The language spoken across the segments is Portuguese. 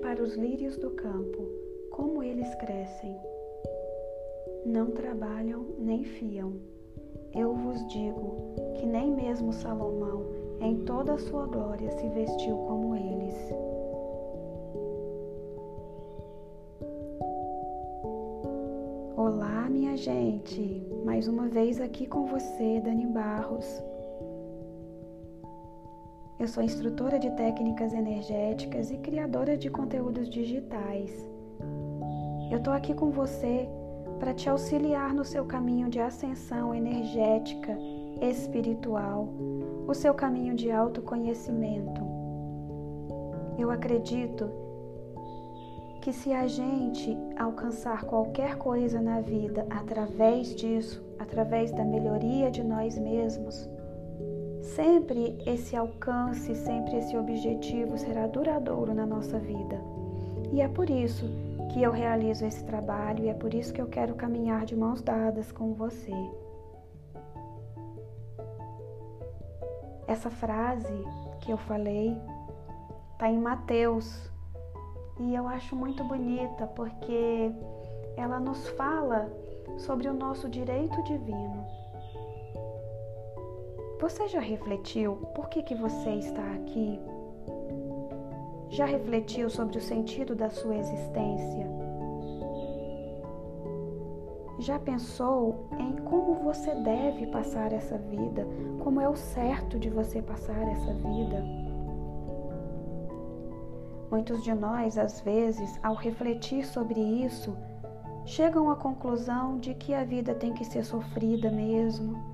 para os lírios do campo, como eles crescem. Não trabalham nem fiam. Eu vos digo que nem mesmo Salomão, em toda a sua glória, se vestiu como eles. Olá, minha gente! Mais uma vez aqui com você, Dani Barros. Eu sou instrutora de técnicas energéticas e criadora de conteúdos digitais. Eu estou aqui com você para te auxiliar no seu caminho de ascensão energética, espiritual, o seu caminho de autoconhecimento. Eu acredito que se a gente alcançar qualquer coisa na vida através disso, através da melhoria de nós mesmos, sempre esse alcance, sempre esse objetivo será duradouro na nossa vida. E é por isso que eu realizo esse trabalho e é por isso que eu quero caminhar de mãos dadas com você. Essa frase que eu falei está em Mateus e eu acho muito bonita porque ela nos fala sobre o nosso direito divino. Você já refletiu por que, que você está aqui? Já refletiu sobre o sentido da sua existência? Já pensou em como você deve passar essa vida? Como é o certo de você passar essa vida? Muitos de nós, às vezes, ao refletir sobre isso, chegam à conclusão de que a vida tem que ser sofrida mesmo,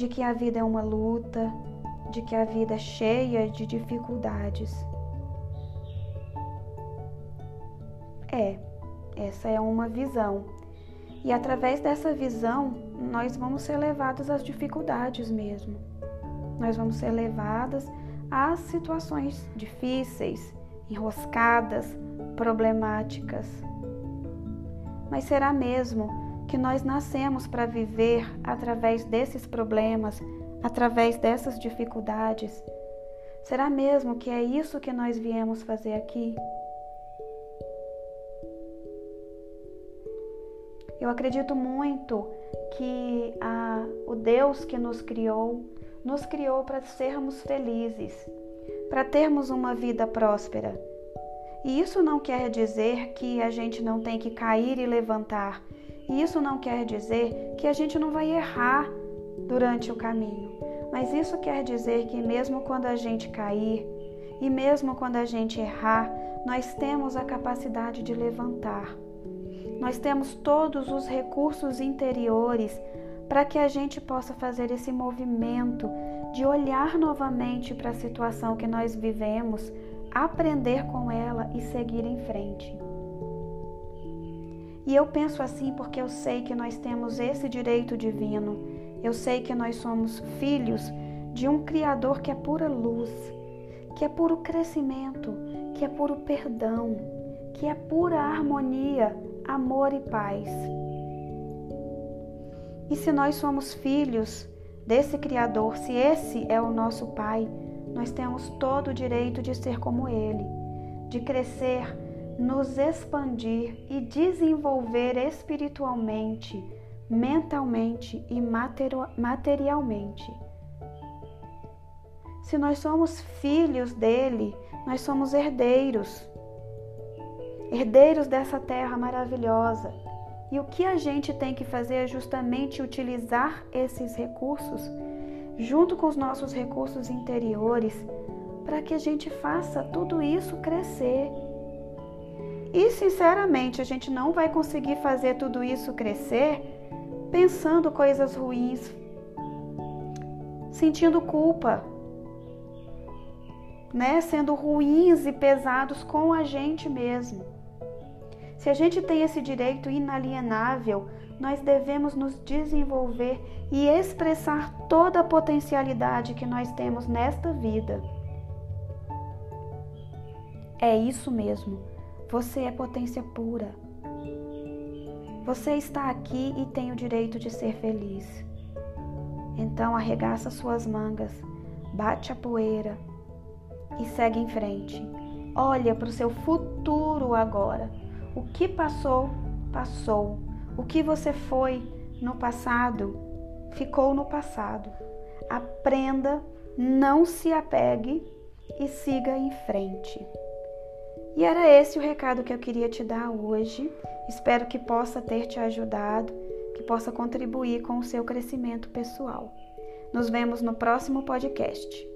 de que a vida é uma luta, de que a vida é cheia de dificuldades. É, essa é uma visão. E através dessa visão, nós vamos ser levados às dificuldades mesmo. Nós vamos ser levadas às situações difíceis, enroscadas, problemáticas. Mas será mesmo que nós nascemos para viver através desses problemas, através dessas dificuldades? Será mesmo que é isso que nós viemos fazer aqui? Eu acredito muito que a, o Deus que nos criou, nos criou para sermos felizes, para termos uma vida próspera. E isso não quer dizer que a gente não tem que cair e levantar, e isso não quer dizer que a gente não vai errar durante o caminho, mas isso quer dizer que mesmo quando a gente cair e mesmo quando a gente errar, nós temos a capacidade de levantar. Nós temos todos os recursos interiores para que a gente possa fazer esse movimento de olhar novamente para a situação que nós vivemos, aprender com ela e seguir em frente. E eu penso assim porque eu sei que nós temos esse direito divino. Eu sei que nós somos filhos de um Criador que é pura luz, que é puro crescimento, que é puro perdão, que é pura harmonia, amor e paz. E se nós somos filhos desse Criador, se esse é o nosso Pai, nós temos todo o direito de ser como Ele, de crescer nos expandir e desenvolver espiritualmente, mentalmente e materialmente. Se nós somos filhos dele, nós somos herdeiros, herdeiros dessa terra maravilhosa. E o que a gente tem que fazer é justamente utilizar esses recursos, junto com os nossos recursos interiores, para que a gente faça tudo isso crescer e sinceramente, a gente não vai conseguir fazer tudo isso crescer pensando coisas ruins, sentindo culpa, né, sendo ruins e pesados com a gente mesmo. Se a gente tem esse direito inalienável, nós devemos nos desenvolver e expressar toda a potencialidade que nós temos nesta vida. É isso mesmo. Você é potência pura. Você está aqui e tem o direito de ser feliz. Então arregaça suas mangas, bate a poeira e segue em frente. Olha para o seu futuro agora. O que passou, passou. O que você foi no passado, ficou no passado. Aprenda, não se apegue e siga em frente. E era esse o recado que eu queria te dar hoje. Espero que possa ter te ajudado, que possa contribuir com o seu crescimento pessoal. Nos vemos no próximo podcast.